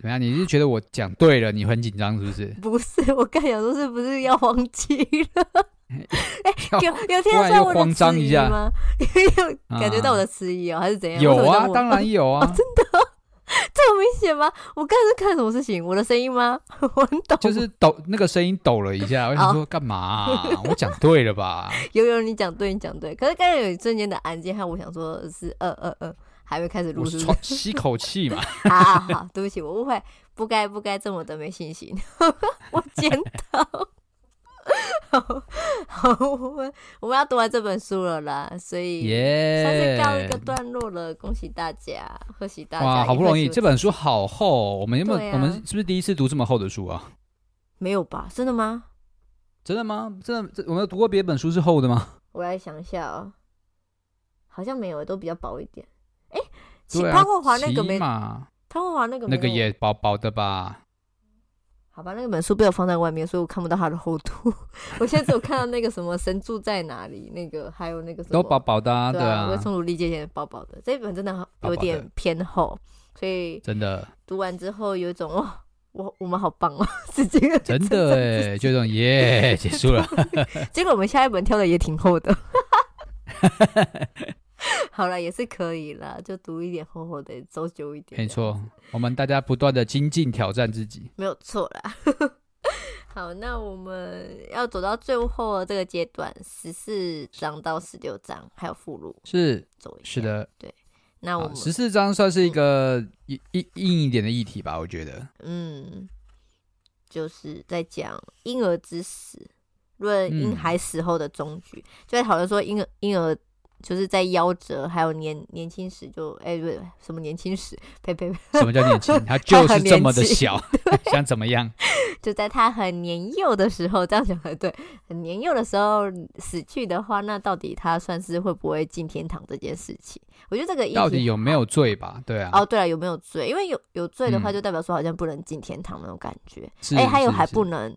怎么样？你是觉得我讲对了，你很紧张是不是？不是，我刚想说是不是要忘记了？哎、欸，有有听到 我的慌张一下吗？有感觉到我的迟疑哦，啊、还是怎样？有啊，当然有啊，哦、真的。这么明显吗？我刚才是看什么事情？我的声音吗？我很抖，就是抖那个声音抖了一下。我想说干嘛、啊？我讲对了吧？有有，你讲对，你讲对。可是刚才有一瞬间的安静，害我想说是呃呃呃，还没开始录，是不是？吸口气嘛。好好好，对不起，我误会，不该不该这么的没信心。我检讨。好，好，我们我们要读完这本书了啦，所以算是告一个段落了。恭喜大家，贺喜大家！哇，好不容易，这本书好厚，我们有没有？啊、我们是不是第一次读这么厚的书啊？没有吧？真的吗？真的吗？真的？我们有读过别本书是厚的吗？我来想一下哦，好像没有，都比较薄一点。对啊，潘霍华那个没？潘霍华那个那个也薄薄的吧？好吧，那个本书被我放在外面，所以我看不到它的厚度。我现在只有看到那个什么神住在哪里，那个还有那个什么都薄薄的，啊，对啊，我从努力借钱薄薄的。这一本真的有点偏厚，薄薄所以真的读完之后有一种哇，我我们好棒哦，是这个真的哎，就这种耶 结束了。结果我们下一本挑的也挺厚的。好了，也是可以了，就读一点厚厚的，走久一点。没错，我们大家不断的精进挑战自己，没有错啦。好，那我们要走到最后的这个阶段，十四章到十六章还有附录，是走一下。是的，对。那我们十四章算是一个硬硬硬一点的议题吧，我觉得。嗯，就是在讲婴儿之死，论婴孩死后的终局，嗯、就在讨论说婴儿婴儿。就是在夭折，还有年年轻时就哎，不、欸、对，什么年轻时？呸呸呸！什么叫年轻？他就是这么的小，想怎么样？就在他很年幼的时候，这样讲才对。很年幼的时候死去的话，那到底他算是会不会进天堂这件事情？我觉得这个到底有没有罪吧？对啊。哦，对啊，有没有罪？因为有有罪的话，就代表说好像不能进天堂那种感觉。哎、嗯欸，还有还不能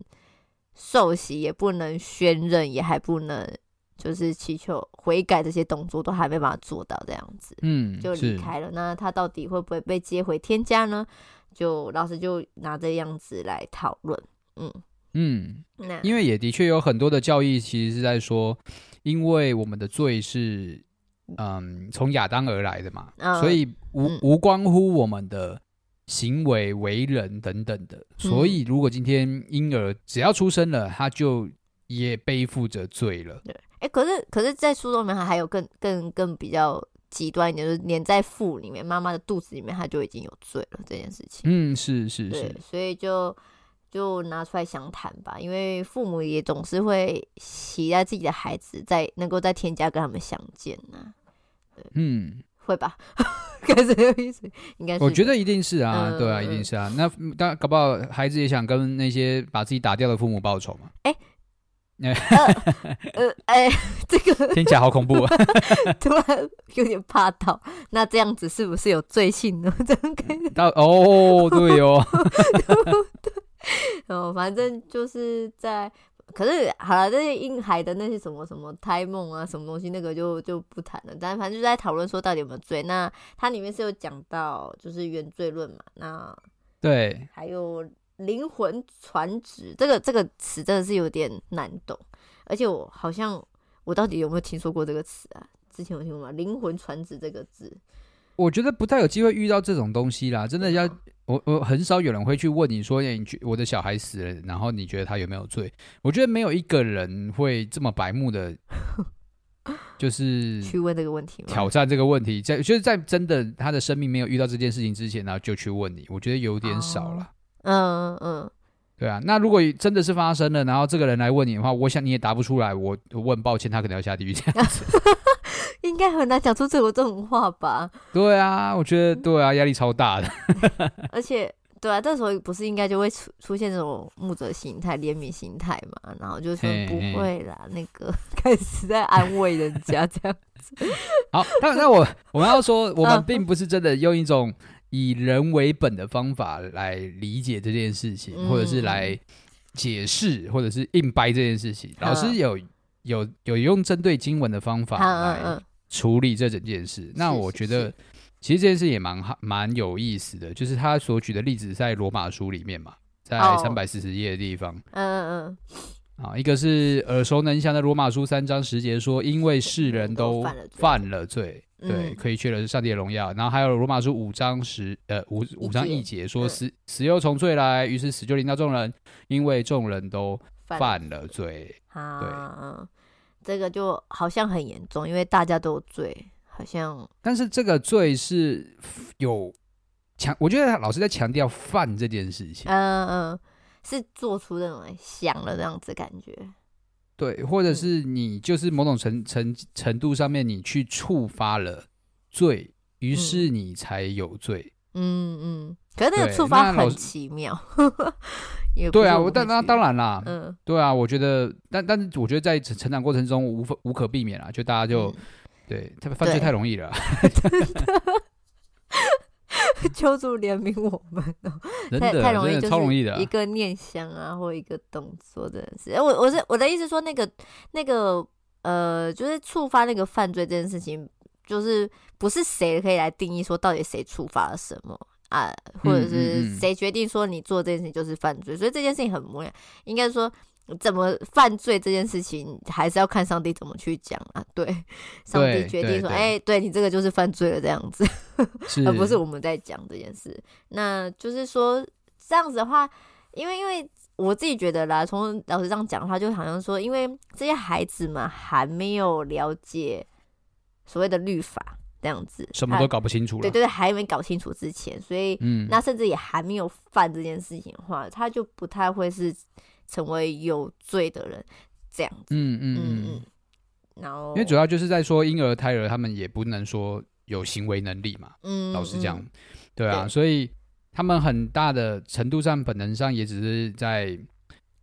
受洗，也不能宣认，也还不能。就是祈求悔改这些动作都还没办法做到这样子，嗯，就离开了。那他到底会不会被接回天家呢？就老师就拿这样子来讨论，嗯嗯，那因为也的确有很多的教义其实是在说，因为我们的罪是嗯从亚当而来的嘛，嗯、所以无无关乎我们的行为为人等等的，嗯、所以如果今天婴儿只要出生了，他就也背负着罪了，对。哎、欸，可是，可是，在书中里面还还有更、更、更比较极端一点，就是黏在腹里面，妈妈的肚子里面，他就已经有罪了这件事情。嗯，是是是，所以就就拿出来详谈吧，因为父母也总是会期待自己的孩子在能够在天家跟他们相见呐、啊。嗯，会吧？开始有意思，应该是。我觉得一定是啊，嗯、对啊，一定是啊。那当然搞不好孩子也想跟那些把自己打掉的父母报仇嘛。哎、欸。呃 呃哎，这个 听起来好恐怖啊！突然有点怕到，那这样子是不是有罪性呢？这样可以到哦，对哦，对，哦，反正就是在，可是好了，这些婴孩的那些什么什么胎梦啊，什么东西，那个就就不谈了。但反正就在讨论说到底有没有罪。那它里面是有讲到，就是原罪论嘛。那对，还有。灵魂传旨，这个这个词真的是有点难懂，而且我好像我到底有没有听说过这个词啊？之前有听过吗？灵魂传旨这个字，我觉得不太有机会遇到这种东西啦。真的要我我很少有人会去问你说，欸、你觉我的小孩死了，然后你觉得他有没有罪？我觉得没有一个人会这么白目的，就是去问这个问题，挑战这个问题，在就是在真的他的生命没有遇到这件事情之前，然后就去问你，我觉得有点少了。哦嗯嗯，嗯对啊，那如果真的是发生了，然后这个人来问你的话，我想你也答不出来。我问抱歉，他可能要下地狱这样子，应该很难讲出这种这种话吧？对啊，我觉得对啊，压力超大的。而且对啊，这时候不是应该就会出出现这种木者心态、怜悯心态嘛？然后就说不会啦，嘿嘿那个开始在安慰人家这样子。好，那那我我们要说，我们并不是真的用一种以人为本的方法来理解这件事情，嗯、或者是来解释，或者是硬掰这件事情。嗯、老师有有有用针对经文的方法来处理这整件事。那我觉得。其实这件事也蛮好，蛮有意思的，就是他所举的例子在罗马书里面嘛，在三百四十页的地方，嗯嗯嗯，啊，一个是耳熟能详的罗马书三章十节说，因为世人都犯了罪，对，可以确认是上帝的荣耀。然后还有罗马书五章十呃五五章一节说，死死又从罪来，于是死就临到众人，因为众人都犯了罪。啊，这个就好像很严重，因为大家都有罪。好像，但是这个罪是有强，我觉得老师在强调犯这件事情。嗯嗯，是做出那种想了这样子感觉。对，或者是你就是某种程程程度上面，你去触发了罪，于是你才有罪。嗯嗯，可是那个触发很奇妙。对啊，我当当当然啦。嗯，对啊，我觉得，但但是我觉得在成成长过程中无无可避免啦，就大家就。嗯对，他们犯罪太容易了，求主怜悯我们哦！太太容易，超容易的，一个念想啊，或一个动作，真的是。我我是我的意思说，那个那个呃，就是触发那个犯罪这件事情，就是不是谁可以来定义说到底谁触发了什么啊，或者是谁决定说你做这件事情就是犯罪？所以这件事情很模糊，应该说。怎么犯罪这件事情，还是要看上帝怎么去讲啊？对，上帝决定说，哎，对你这个就是犯罪了这样子，而不是我们在讲这件事。那就是说这样子的话，因为因为我自己觉得啦，从老师这样讲的话，就好像说，因为这些孩子们还没有了解所谓的律法这样子，什么都搞不清楚了，对对对，还没搞清楚之前，所以嗯，那甚至也还没有犯这件事情的话，他就不太会是。成为有罪的人，这样子，嗯嗯嗯嗯，然后因为主要就是在说婴儿胎儿他们也不能说有行为能力嘛，嗯，老实讲，对啊，所以他们很大的程度上本能上也只是在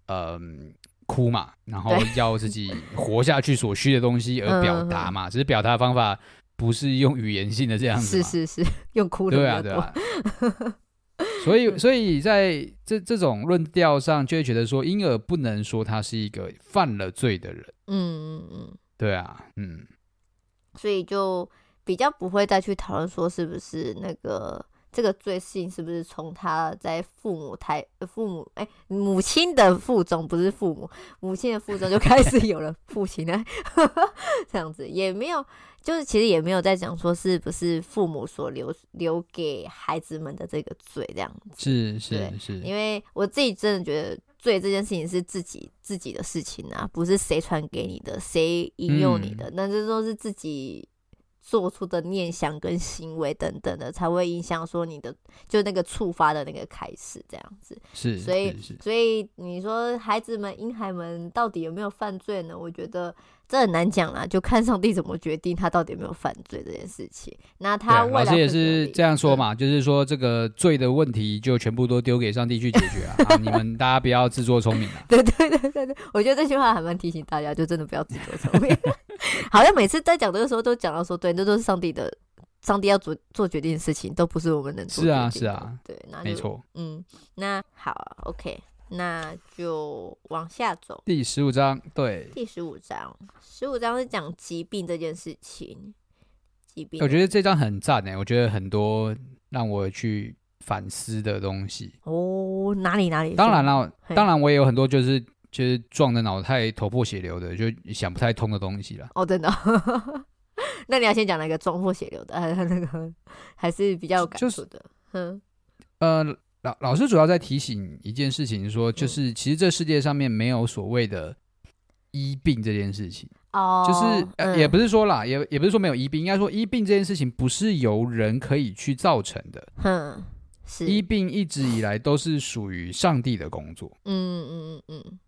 嗯哭嘛，然后要自己活下去所需的东西而表达嘛，只是表达的方法不是用语言性的这样子，是是是，用哭的，对啊对啊。所以，所以在这这种论调上，就会觉得说，婴儿不能说他是一个犯了罪的人。嗯嗯嗯，对啊，嗯。所以就比较不会再去讨论说，是不是那个这个罪性是不是从他在父母胎父母哎、欸、母亲的腹中，不是父母母亲的腹中就开始有了父亲呢？这样子也没有。就是其实也没有在讲说是不是父母所留留给孩子们的这个罪这样子，是是是，因为我自己真的觉得罪这件事情是自己自己的事情啊，不是谁传给你的，谁引诱你的，那、嗯、这都是自己。做出的念想跟行为等等的，才会影响说你的就那个触发的那个开始这样子。是，所以所以你说孩子们婴孩们到底有没有犯罪呢？我觉得这很难讲啦，就看上帝怎么决定他到底有没有犯罪这件事情。那他老师也是这样说嘛，就是说这个罪的问题就全部都丢给上帝去解决啊，啊你们大家不要自作聪明啊。对对对对对，我觉得这句话还蛮提醒大家，就真的不要自作聪明。好像每次在讲这个时候都讲到说，对，那都是上帝的，上帝要做做决定的事情，都不是我们能做的。是啊，是啊，对，那没错。嗯，那好，OK，那就往下走。第十五章，对，第十五章，十五章是讲疾病这件事情。疾病，我觉得这章很赞诶，我觉得很多让我去反思的东西。哦，哪里哪里？当然了，当然我也有很多就是。就是撞的脑袋头破血流的，就想不太通的东西了。哦，真的？那你要先讲那个撞破血流的，还 是那个还是比较有感触的？嗯，呃，老老师主要在提醒一件事情，说就是其实这世界上面没有所谓的医病这件事情。哦，就是呃，也不是说啦，也也不是说没有医病，应该说医病这件事情不是由人可以去造成的。嗯，是医病一直以来都是属于上帝的工作。嗯嗯嗯嗯。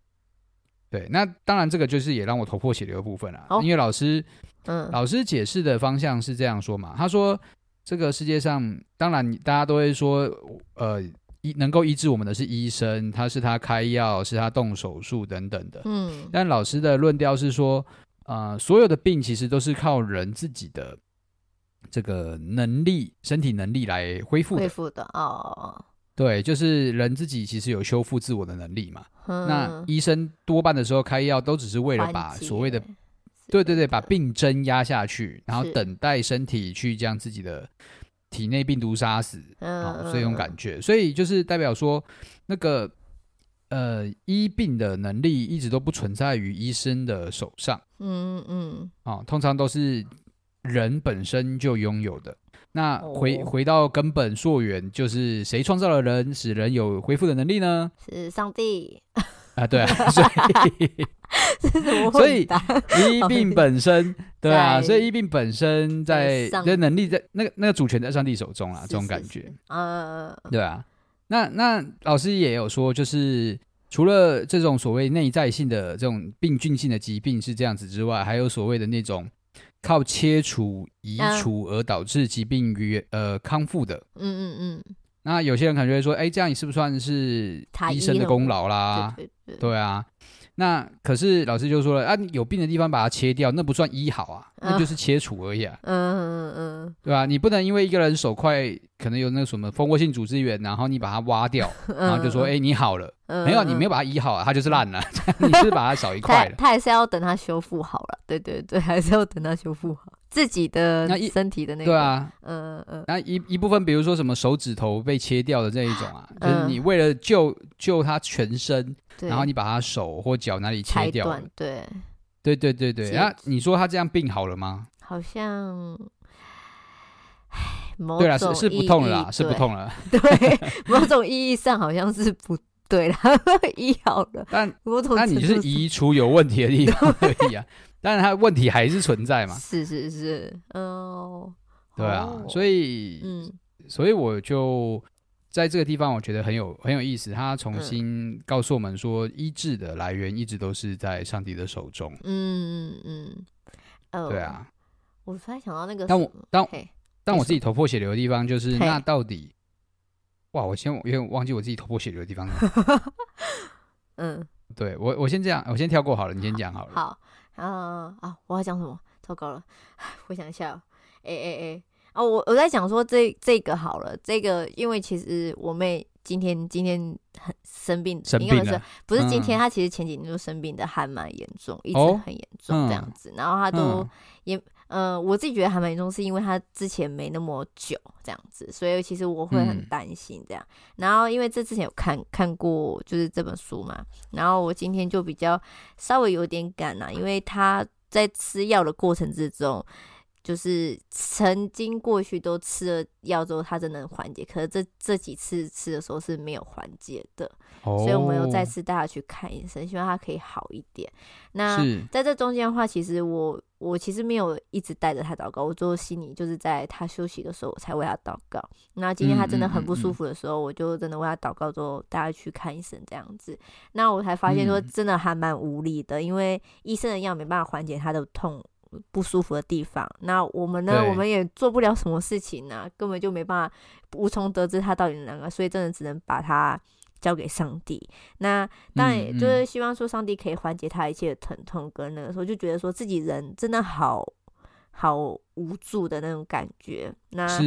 对，那当然这个就是也让我头破血流的部分啊。哦、因为老师，嗯，老师解释的方向是这样说嘛，他说这个世界上，当然大家都会说，呃，医能够医治我们的是医生，他是他开药，是他动手术等等的。嗯，但老师的论调是说，呃，所有的病其实都是靠人自己的这个能力、身体能力来恢复的。恢复的哦，对，就是人自己其实有修复自我的能力嘛。嗯，那医生多半的时候开药都只是为了把所谓的，对对对，把病症压下去，然后等待身体去将自己的。体内病毒杀死，嗯、哦，所以这种感觉，所以就是代表说，那个呃医病的能力一直都不存在于医生的手上，嗯嗯，啊、哦，通常都是人本身就拥有的。那回、哦、回到根本溯源，就是谁创造了人，使人有恢复的能力呢？是上帝。啊，对啊，所以 所以医病本身，对啊，所以医病本身在的能力在那个那个主权在上帝手中啊，这种感觉，呃，对啊。那那老师也有说，就是除了这种所谓内在性的这种病菌性的疾病是这样子之外，还有所谓的那种靠切除、移除而导致疾病与呃康复的，嗯嗯嗯。那有些人可能就会说，哎，这样你是不是算是医生的功劳啦？对，对，对，对啊。那可是老师就说了啊，有病的地方把它切掉，那不算医好啊，那就是切除而已啊。嗯嗯嗯，对吧？你不能因为一个人手快可能有那个什么蜂窝性组织炎，然后你把它挖掉，然后就说哎，你好了。没有，你没有把它医好啊，它就是烂了。你是把它少一块了。他还是要等它修复好了。对对对，还是要等它修复好自己的身体的那个。对啊，嗯嗯。那一一部分，比如说什么手指头被切掉的这一种啊，就是你为了救救他全身。然后你把他手或脚哪里切掉了？对，对对对对。那你说他这样病好了吗？好像，对了，是是不痛了啦，是不痛了。对，某种意义上好像是不对了，医好了。但那你就是移除有问题的地方而已啊。但是他问题还是存在嘛？是是是，哦，对啊，所以，嗯，所以我就。在这个地方，我觉得很有很有意思。他重新告诉我们说，医治的来源一直都是在上帝的手中。嗯嗯嗯，对啊。我突然想到那个，当我当当我自己头破血流的地方，就是那到底，哇！我先我有点忘记我自己头破血流的地方了。嗯，对我我先这样，我先跳过好了，你先讲好了。好，啊啊！我要讲什么？糟糕了，我想一下。哎哎哎。啊，我我在讲说这这个好了，这个因为其实我妹今天今天很生病，生病是，不是今天，她其实前几天就生病的还蛮严重，一直很严重这样子，然后她都也呃，我自己觉得还蛮严重，是因为他之前没那么久这样子，所以其实我会很担心这样。然后因为这之前有看看过就是这本书嘛，然后我今天就比较稍微有点赶啊，因为他在吃药的过程之中。就是曾经过去都吃了药之后，他真的能缓解。可是这这几次吃的时候是没有缓解的，哦、所以我们又再次带他去看医生，希望他可以好一点。那在这中间的话，其实我我其实没有一直带着他祷告，我做心里就是在他休息的时候我才为他祷告。那今天他真的很不舒服的时候，我就真的为他祷告之后带他去看医生这样子。那我才发现说，真的还蛮无力的，因为医生的药没办法缓解他的痛。不舒服的地方，那我们呢？我们也做不了什么事情呢、啊，根本就没办法，无从得知他到底哪个，所以真的只能把他交给上帝。那当然，就是希望说上帝可以缓解他一切的疼痛，跟那个时候就觉得说自己人真的好好无助的那种感觉。那是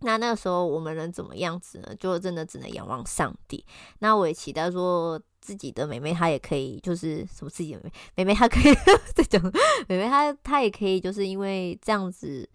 那那个时候我们能怎么样子呢？就真的只能仰望上帝。那我也期待说。自己的妹妹，她也可以，就是什么自己的妹妹，妹妹她可以 这种，妹妹她她也可以，就是因为这样子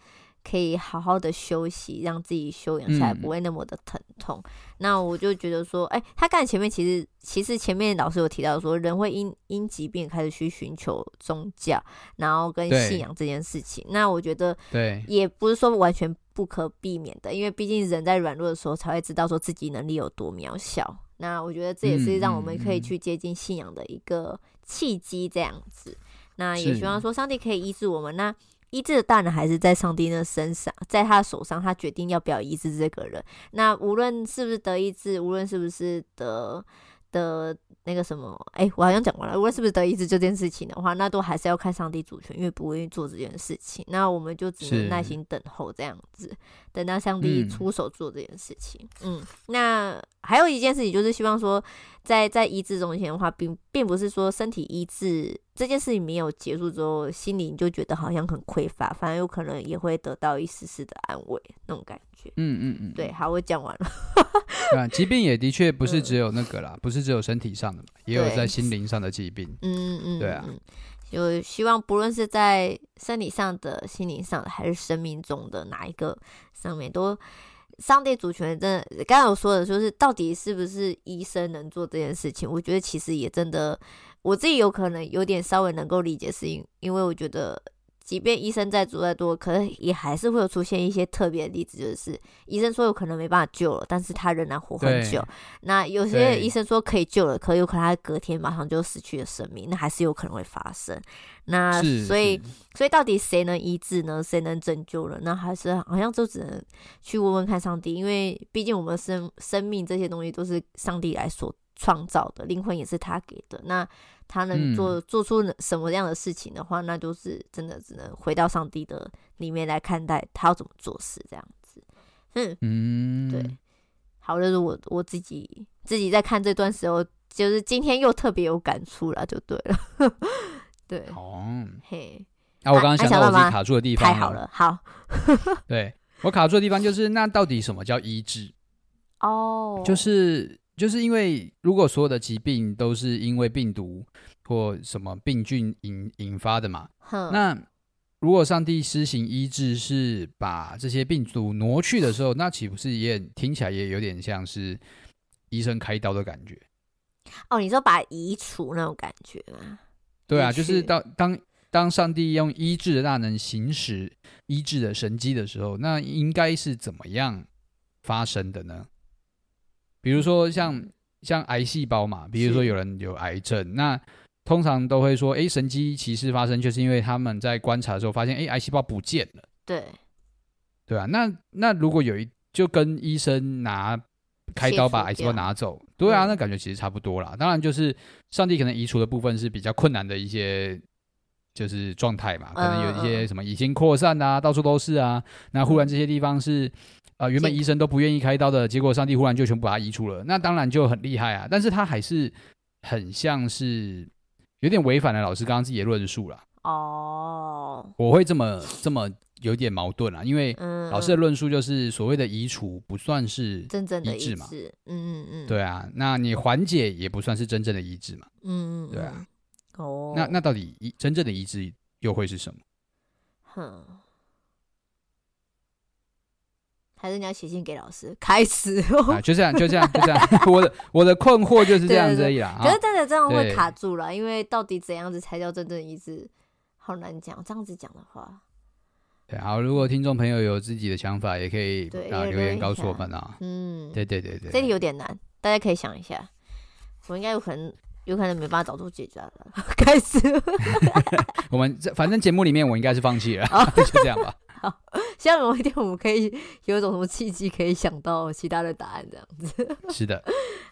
可以好好的休息，让自己休养下来，不会那么的疼痛。嗯、那我就觉得说，哎、欸，他刚才前面其实其实前面老师有提到说，人会因因疾病开始去寻求宗教，然后跟信仰这件事情。那我觉得，对，也不是说完全不可避免的，因为毕竟人在软弱的时候才会知道说自己能力有多渺小。那我觉得这也是让我们可以去接近信仰的一个契机，这样子。嗯嗯、那也希望说上帝可以医治我们。那医治的大能还是在上帝的身上，在他的手上，他决定要不要医治这个人。那无论是不是得医治，无论是不是得得那个什么，哎、欸，我好像讲过了。无论是不是得医治这件事情的话，那都还是要看上帝主权，因为不愿意做这件事情。那我们就只能耐心等候这样子，等到上帝出手做这件事情。嗯，嗯，那还有一件事情就是希望说在，在在医治中间的话，并并不是说身体医治这件事情没有结束之后，心里就觉得好像很匮乏，反而有可能也会得到一丝丝的安慰那种感觉。嗯嗯嗯，对，好，我讲完了。啊，疾病也的确不是只有那个啦，嗯、不是只有身体上的嘛，也有在心灵上的疾病。嗯嗯，对啊，就希望不论是在身体上的、心灵上的，还是生命中的哪一个上面，都上帝主权真的。刚刚我说的，就是到底是不是医生能做这件事情？我觉得其实也真的，我自己有可能有点稍微能够理解，是因因为我觉得。即便医生再做再多，可能也还是会有出现一些特别的例子，就是医生说有可能没办法救了，但是他仍然活很久。那有些医生说可以救了，可有可能他隔天马上就失去了生命，那还是有可能会发生。那所以，所以到底谁能医治呢？谁能拯救了？那还是好像就只能去问问看上帝，因为毕竟我们生生命这些东西都是上帝来所创造的，灵魂也是他给的。那他能做做出什么样的事情的话，嗯、那就是真的只能回到上帝的里面来看待他要怎么做事这样子。嗯嗯，对，好，就是我我自己自己在看这段时候，就是今天又特别有感触了，就对了。对哦，嘿，啊，我刚刚想到我自己卡住的地方，太好了，好，对我卡住的地方就是那到底什么叫医治？哦，就是。就是因为如果所有的疾病都是因为病毒或什么病菌引引发的嘛，那如果上帝施行医治是把这些病毒挪去的时候，那岂不是也听起来也有点像是医生开刀的感觉？哦，你说把移除那种感觉吗？对啊，就是当当当上帝用医治的大能行使医治的神迹的时候，那应该是怎么样发生的呢？比如说像像癌细胞嘛，比如说有人有癌症，那通常都会说，哎，神迹奇事发生，就是因为他们在观察的时候发现，哎，癌细胞不见了。对，对啊。那那如果有一就跟医生拿开刀把癌细胞拿走，对啊，那感觉其实差不多啦。当然，就是上帝可能移除的部分是比较困难的一些就是状态嘛，可能有一些什么已经扩散啊，到处都是啊，那忽然这些地方是。啊、呃，原本医生都不愿意开刀的，结果上帝忽然就全部把它移除了，那当然就很厉害啊。但是他还是很像是有点违反了老师刚刚自己的论述了。哦，我会这么这么有点矛盾啊，因为老师的论述就是所谓的移除不算是真正的医治嘛。嗯嗯嗯，对啊，那你缓解也不算是真正的医治嘛。嗯嗯，对啊。哦，那那到底真正的医治又会是什么？哼。还是你要写信给老师？开始、啊，就这样，就这样，就这样。我的我的困惑就是这样子而已啦。可是真的这样会卡住了，因为到底怎样子才叫真正医治，好难讲。这样子讲的话，对，好。如果听众朋友有自己的想法，也可以啊留言告诉我们啊。嗯，对对对对，这题有点难，大家可以想一下。我应该有可能，有可能没办法找出解决了。开始，我们这反正节目里面我应该是放弃了，就这样吧。好，希望有一天我们可以有一种什么契机，可以想到其他的答案，这样子。是的。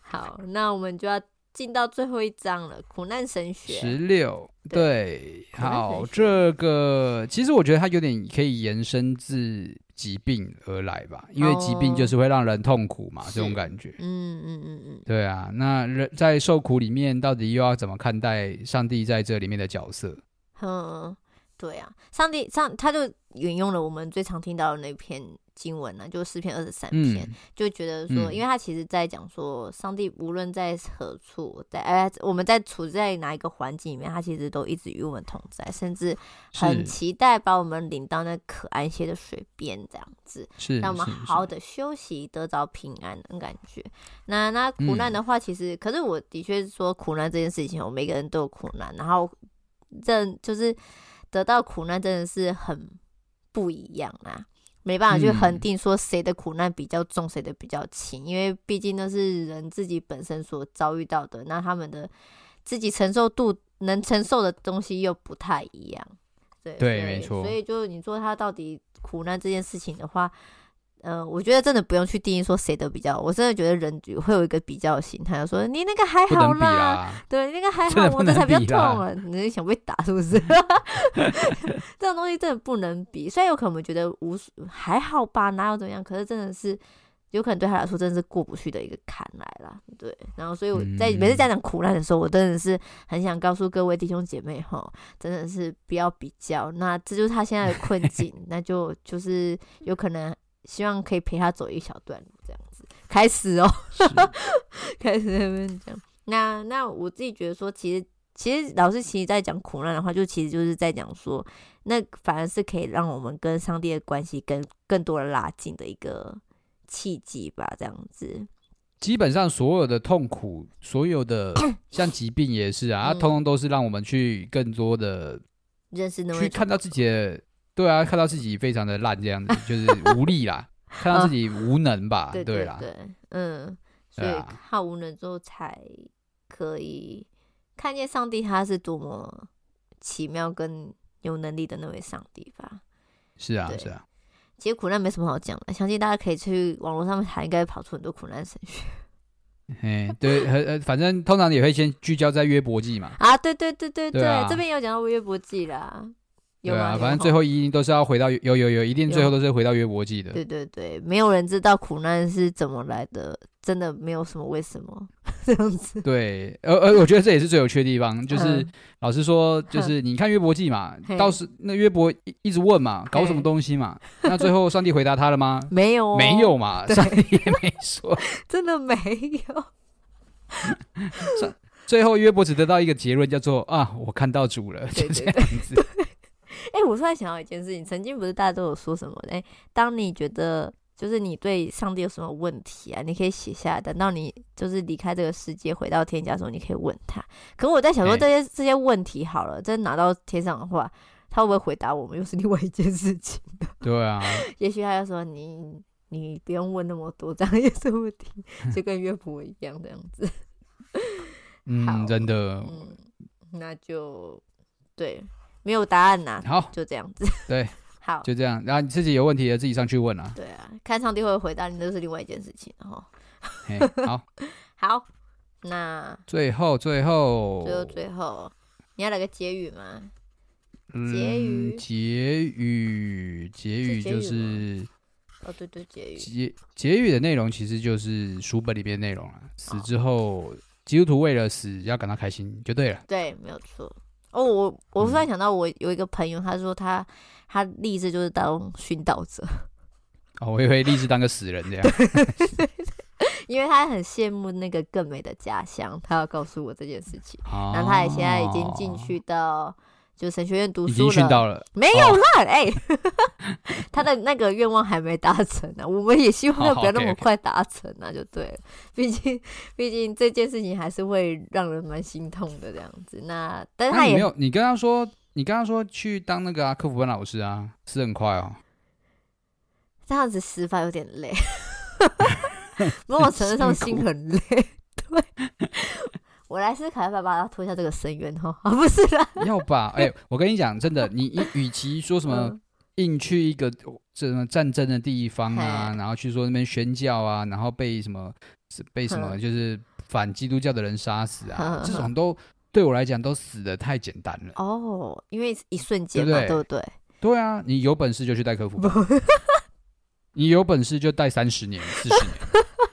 好，那我们就要进到最后一章了，苦难神学。十六，对，好，这个其实我觉得它有点可以延伸自疾病而来吧，因为疾病就是会让人痛苦嘛，这种感觉。嗯嗯嗯嗯，对啊，那人在受苦里面，到底又要怎么看待上帝在这里面的角色？嗯。对啊，上帝上他就引用了我们最常听到的那篇经文呢、啊，就四篇二十三篇，嗯、就觉得说，嗯、因为他其实在讲说，上帝无论在何处，在哎，我们在处在哪一个环境里面，他其实都一直与我们同在，甚至很期待把我们领到那可安歇的水边，这样子，是让我们好好的休息，得着平安的感觉。那那苦难的话，其实，嗯、可是我的确是说，苦难这件事情，我每个人都有苦难，然后这就是。得到苦难真的是很不一样啊，没办法去恒定说谁的苦难比较重，谁的比较轻，因为毕竟那是人自己本身所遭遇到的，那他们的自己承受度能承受的东西又不太一样。对对，没错。所以就你说他到底苦难这件事情的话，呃，我觉得真的不用去定义说谁的比较，我真的觉得人会有一个比较心态，说你那个还好啦，啦对，你那个还好，我的才比较痛啊，你想被打是不是？这种东西真的不能比，虽然有可能我们觉得无还好吧，哪有怎么样，可是真的是有可能对他来说真的是过不去的一个坎来了，对。然后所以我在每次家长苦难的时候，我真的是很想告诉各位弟兄姐妹哈，真的是不要比较，那这就是他现在的困境，那就就是有可能。希望可以陪他走一小段路，这样子开始哦，是 开始那边讲。那那我自己觉得说，其实其实老师其实在讲苦难的话，就其实就是在讲说，那反而是可以让我们跟上帝的关系跟更多的拉近的一个契机吧，这样子。基本上所有的痛苦，所有的 像疾病也是啊，嗯、它通通都是让我们去更多的认识那，去看到自己的。对啊，看到自己非常的烂，这样子 就是无力啦，看到自己无能吧，对对啦，对，嗯，所以靠无能之后才可以看见上帝，他是多么奇妙跟有能力的那位上帝吧。是啊，是啊。其实苦难没什么好讲的，相信大家可以去网络上面查，应该跑出很多苦难神学。哎，对，呃呃，反正通常也会先聚焦在约伯记嘛。啊，对对对对对，对啊、这边有讲到约伯记啦。对啊，反正最后一定都是要回到有有有，一定最后都是回到约伯记的。对对对，没有人知道苦难是怎么来的，真的没有什么为什么 这样子。对，而而我觉得这也是最有趣的地方，就是老实说，就是你看约伯记嘛，到时那约伯一一直问嘛，搞什么东西嘛，那最后上帝回答他了吗？没有，没有嘛，上帝也没说，真的没有。最后约伯只得到一个结论，叫做啊，我看到主了，就这样子。哎、欸，我突然想到一件事情，曾经不是大家都有说什么？哎、欸，当你觉得就是你对上帝有什么问题啊，你可以写下来，等到你就是离开这个世界回到天家的时候，你可以问他。可我在想说，这些、欸、这些问题好了，真拿到天上的话，他会不会回答我们？又是另外一件事情。对啊，也许他就说你你不用问那么多，这样也是问题，就跟约伯一样这样子。嗯，真的。嗯，那就对。没有答案呐，好，就这样子。对，好，就这样。然后你自己有问题的，自己上去问啊。对啊，看上帝会回答你，那是另外一件事情。哈，好，好，那最后，最后，最后，最后，你要来个结语吗？结语，结语，结语就是，哦，对对，结语。结结语的内容其实就是书本里边内容了。死之后，基督徒为了死要感到开心，就对了。对，没有错。哦，我我突然想到，我有一个朋友，他说他他立志就是当殉道者。哦，我以为立志当个死人这样。因为他很羡慕那个更美的家乡，他要告诉我这件事情。哦，然后他也现在已经进去到。就神学院读书了，已经训到了，没有啦，哎、哦欸，他的那个愿望还没达成呢、啊，我们也希望不要那么快达成啊，就对了，毕竟毕竟这件事情还是会让人蛮心痛的这样子。那但是他也、啊、没有，你跟他说，你跟他说去当那个啊，客服班老师啊，是很快哦，这样子死法有点累，某种程度上心很累，对。我来思考要不要把他拖下这个深渊哈？啊，不是啦，要吧？哎、欸，我跟你讲，真的，你与其说什么硬去一个什么战争的地方啊，然后去说那边宣教啊，然后被什么被什么就是反基督教的人杀死啊，这种都对我来讲都死的太简单了。哦，因为一瞬间嘛，对不对？对，啊，你有本事就去带课辅班，你有本事就带三十年、四十年。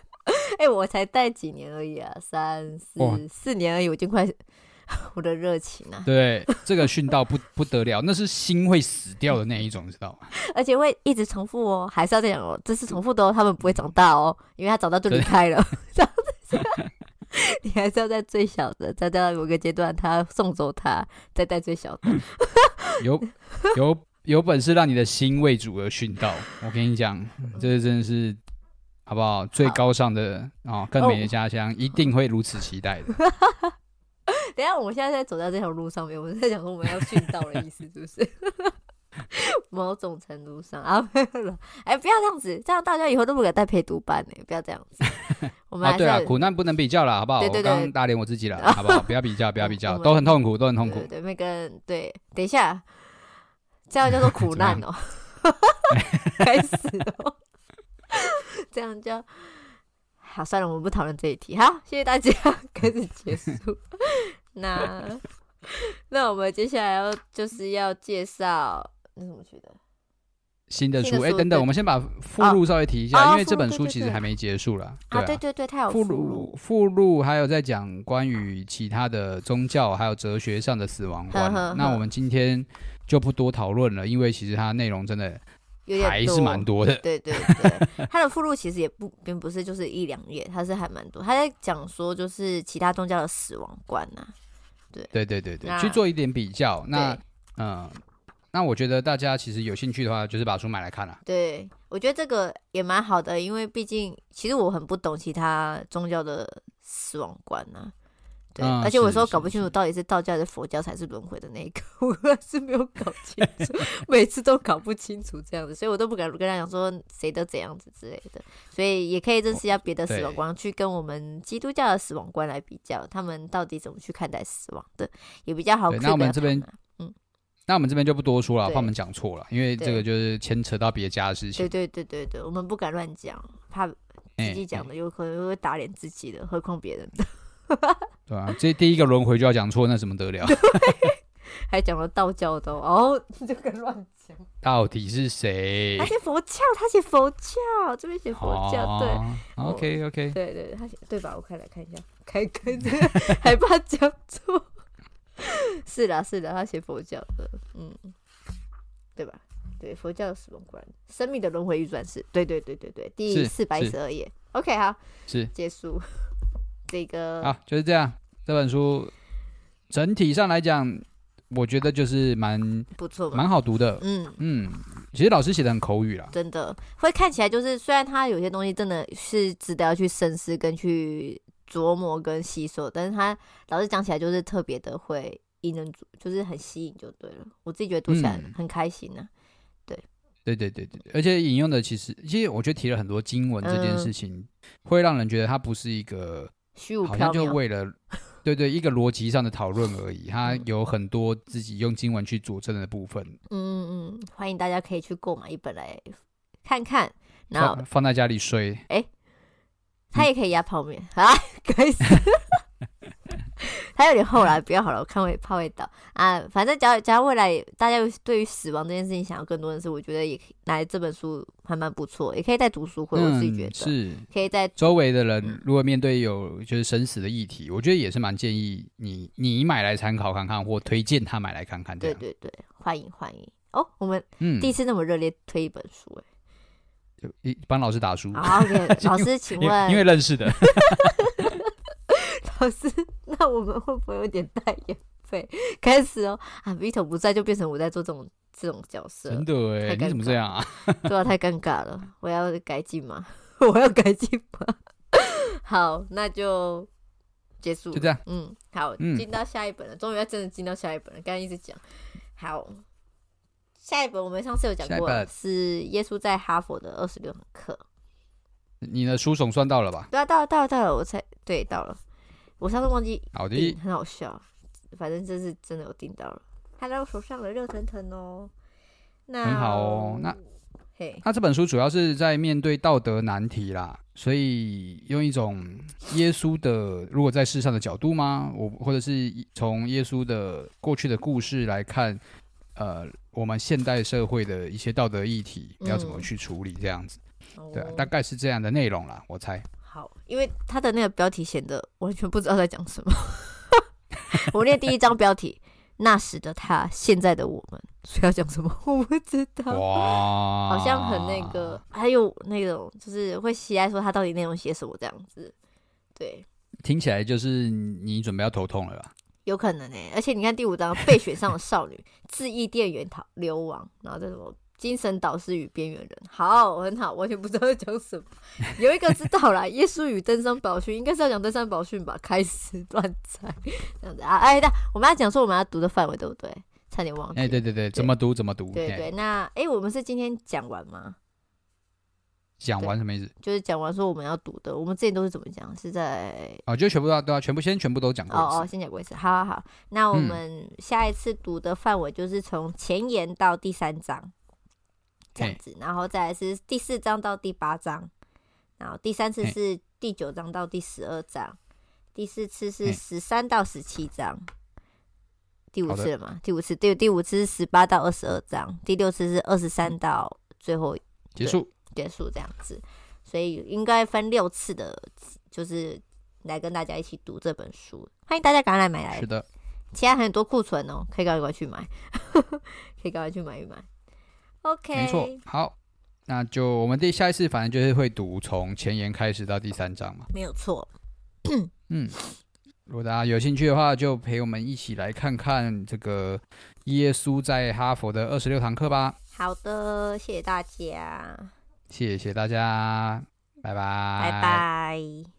哎、欸，我才带几年而已啊，三四四年而已，我已经快 我的热情啊！对，这个训到不不得了，那是心会死掉的那一种，你知道吗？而且会一直重复哦，还是要这样哦，这是重复的哦，他们不会长大哦，因为他长大 就离开了。你还是要在最小的，再到某个阶段，他送走他，再带最小的。有有有本事让你的心为主而训道，我跟你讲，这个真的是。好不好？最高尚的啊、哦，更美的家乡，一定会如此期待的。等一下，我们现在在走在这条路上面，我们在讲说我们要殉道的意思，是不是？某种程度上啊，没有了。哎，不要这样子，这样大家以后都不敢带陪读班呢。不要这样子。我们啊，对啊，苦难不能比较了，好不好？对对对，我刚打脸我自己了，好不好？不要比较，不要比较，都很痛苦，都很痛苦。对，每个人对。等一下，这样叫做苦难哦。开始哦。这样就好。算了，我们不讨论这一题。好，谢谢大家，开始结束。那那我们接下来要就是要介绍，那什么去的？新的书，哎，等等，我们先把附录稍微提一下，因为这本书其实还没结束了。啊，对对对，它有附录，附录还有在讲关于其他的宗教还有哲学上的死亡观。那我们今天就不多讨论了，因为其实它内容真的还是蛮多的。对对对，他的附录其实也不并不是就是一两页，他是还蛮多。他在讲说就是其他宗教的死亡观呐，对对对对对，去做一点比较。那嗯。那我觉得大家其实有兴趣的话，就是把书买来看了。对，我觉得这个也蛮好的，因为毕竟其实我很不懂其他宗教的死亡观呢。对，嗯、而且我有时候搞不清楚到底是道教还是佛教才是轮回的那一个，我还是没有搞清楚，每次都搞不清楚这样子，所以我都不敢跟他讲说谁都怎样子之类的。所以也可以认识一下别的死亡观，去跟我们基督教的死亡观来比较，他们到底怎么去看待死亡的，也比较好。那我们这边。那我们这边就不多说了，怕我们讲错了，因为这个就是牵扯到别家的事情。对对对对对，我们不敢乱讲，怕自己讲的有可能会打脸自己的，何况别人的。对啊，这第一个轮回就要讲错，那怎么得了？还讲了道教的哦，你 这个乱讲。到底是谁？他写佛教，他写佛教，这边写佛教，对。OK OK。对对，他写对吧？我快来看一下，开开，还怕讲错。是的，是的，他写佛教的，嗯，对吧？对，佛教的死亡观，生命的轮回与转世，对对对对对，第四百一十二页，OK，好，是结束这个，好，就是这样。这本书整体上来讲，我觉得就是蛮不错，蛮好读的，嗯嗯，其实老师写的很口语啦，真的会看起来就是，虽然他有些东西真的是值得要去深思跟去。琢磨跟吸收，但是他老师讲起来就是特别的会引人，就是很吸引就对了。我自己觉得读起来很开心呢、啊。对，对对对对，而且引用的其实，其实我觉得提了很多经文这件事情，嗯、会让人觉得它不是一个虚无缥缈，好像就为了 对对一个逻辑上的讨论而已。它有很多自己用经文去佐证的部分。嗯嗯，欢迎大家可以去购买一本来看看，然后放，放在家里睡。哎、欸。它也可以压泡面 啊，开始，它有点厚了，不要好了，我看会怕会倒啊。反正假如假如未来大家对于死亡这件事情想要更多的是，我觉得也可以来这本书还蛮不错，也可以在读书会，我自己觉得、嗯、是可以在周围的人如果面对有就是生死的议题，我觉得也是蛮建议你你买来参考看看，或推荐他买来看看。对对对，欢迎欢迎哦，我们第一次那么热烈推一本书哎、欸。就一帮老师打书。好，OK，老师，请问，因为认识的，老师，那我们会不会有点代言费？开始哦，啊，Vito 不在，就变成我在做这种这种角色，真的哎，你怎么这样啊？对啊，太尴尬了，我要改进吗？我要改进吗？好，那就结束，就这样。嗯，好，进到下一本了，终于要真的进到下一本了。刚刚一直讲，好。下一本我们上次有讲过，是耶稣在哈佛的二十六堂课。你的书总算到了吧？对啊，到了，到了，到了，我才对到了。我上次忘记，好的，很好笑。反正这次真的有订到了，看在我手上了，热腾腾哦。那很好哦。那嘿，那这本书主要是在面对道德难题啦，所以用一种耶稣的如果在世上的角度吗？我或者是从耶稣的过去的故事来看，呃。我们现代社会的一些道德议题要怎么去处理？这样子，嗯、对，大概是这样的内容啦，我猜。好，因为他的那个标题显得完全不知道在讲什么。我念第一章标题：那时的他，现在的我们，所以要讲什么？我不知道。哇，好像很那个，还有那种就是会喜爱说他到底内容写什么这样子。对，听起来就是你准备要头痛了吧？有可能呢、欸，而且你看第五章被选上的少女，自意店员逃流亡，然后这什么精神导师与边缘人，好，很好，完全不知道在讲什么。有一个知道啦，耶稣与登山宝训，应该是要讲登山宝训吧？开始乱猜 这样子啊！哎，那我们要讲说我们要读的范围对不对？差点忘记。哎，对对对，怎么读怎么读。对对，那哎，我们是今天讲完吗？讲完什么意思？就是讲完说我们要读的，我们之前都是怎么讲？是在哦，就全部都要都要全部先全部都讲过哦哦，先讲过一次。好好好，那我们下一次读的范围就是从前言到第三章这样子，然后再来是第四章到第八章，然后第三次是第九章到第十二章，第四次是十三到十七章，第五次了嘛？第五次第第五次是十八到二十二章，第六次是二十三到最后结束结束这样子，所以应该分六次的，就是来跟大家一起读这本书，欢迎大家赶快来买来。是的，其他很多库存哦，可以赶快去买，可以赶快去买一买。OK，没错，好。那就我们第下一次，反正就是会读从前言开始到第三章嘛，没有错。嗯，如果大家有兴趣的话，就陪我们一起来看看这个耶稣在哈佛的二十六堂课吧。好的，谢谢大家，谢谢大家，拜拜，拜拜。